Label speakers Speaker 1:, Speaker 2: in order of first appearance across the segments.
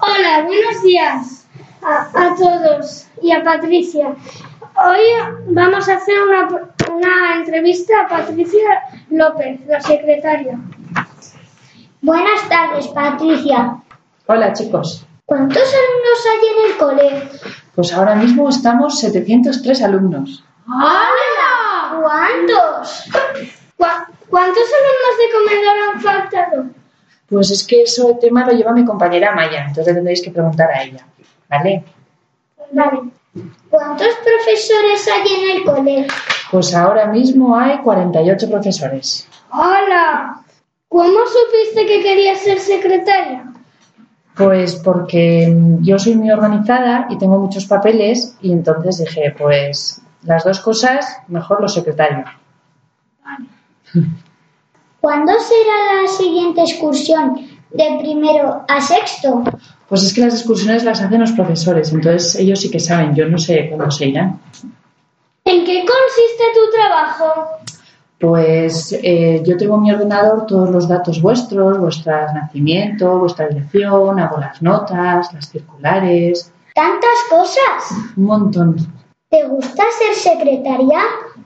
Speaker 1: Hola, buenos días a, a todos y a Patricia. Hoy vamos a hacer una, una entrevista a Patricia López, la secretaria.
Speaker 2: Buenas tardes, Patricia.
Speaker 3: Hola, chicos.
Speaker 2: ¿Cuántos alumnos hay en el cole?
Speaker 3: Pues ahora mismo estamos 703 alumnos.
Speaker 2: ¿Cuántos?
Speaker 1: ¿Cu- ¿Cuántos alumnos de comedor han faltado?
Speaker 3: Pues es que eso el tema lo lleva mi compañera Maya, entonces tendréis que preguntar a ella. ¿Vale?
Speaker 2: Vale. ¿Cuántos profesores hay en el cole?
Speaker 3: Pues ahora mismo hay 48 profesores.
Speaker 1: ¡Hola! ¿Cómo supiste que querías ser secretaria?
Speaker 3: Pues porque yo soy muy organizada y tengo muchos papeles y entonces dije, pues las dos cosas, mejor los secretarios.
Speaker 2: ¿Cuándo será la siguiente excursión? ¿De primero a sexto?
Speaker 3: Pues es que las excursiones las hacen los profesores, entonces ellos sí que saben, yo no sé cuándo se irán.
Speaker 1: ¿En qué consiste tu trabajo?
Speaker 3: Pues eh, yo tengo en mi ordenador todos los datos vuestros, vuestro nacimiento, vuestra dirección, hago las notas, las circulares,
Speaker 2: ¿Tantas cosas?
Speaker 3: un montón.
Speaker 2: ¿Te gusta ser secretaria?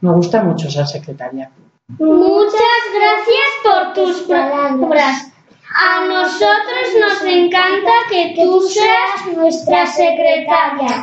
Speaker 3: Me gusta mucho ser secretaria.
Speaker 1: Muchas gracias por tus palabras. A nosotros nos encanta que tú seas nuestra secretaria.